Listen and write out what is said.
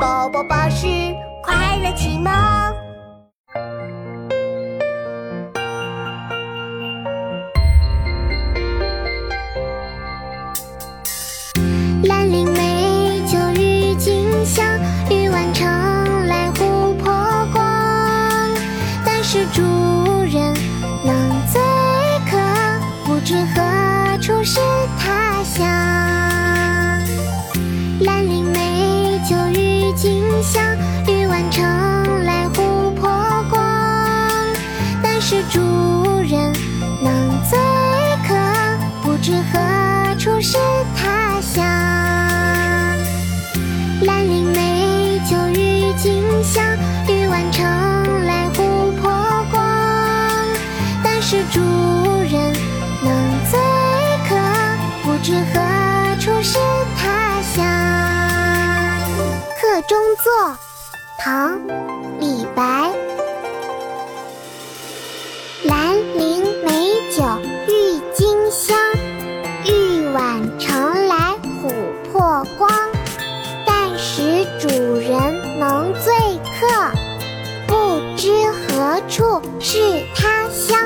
宝宝巴士快乐启蒙。兰陵美酒郁金香，玉碗盛来琥珀光。但是主人能醉客，不知何处是他乡。香，玉碗盛来琥珀光。但是主人能醉客，不知何处是他乡。兰陵美酒郁金香，玉碗盛来琥珀光。但是主人能醉客，不知何处是中作，唐·李白。兰陵美酒郁金香，玉碗盛来琥珀光。但使主人能醉客，不知何处是他乡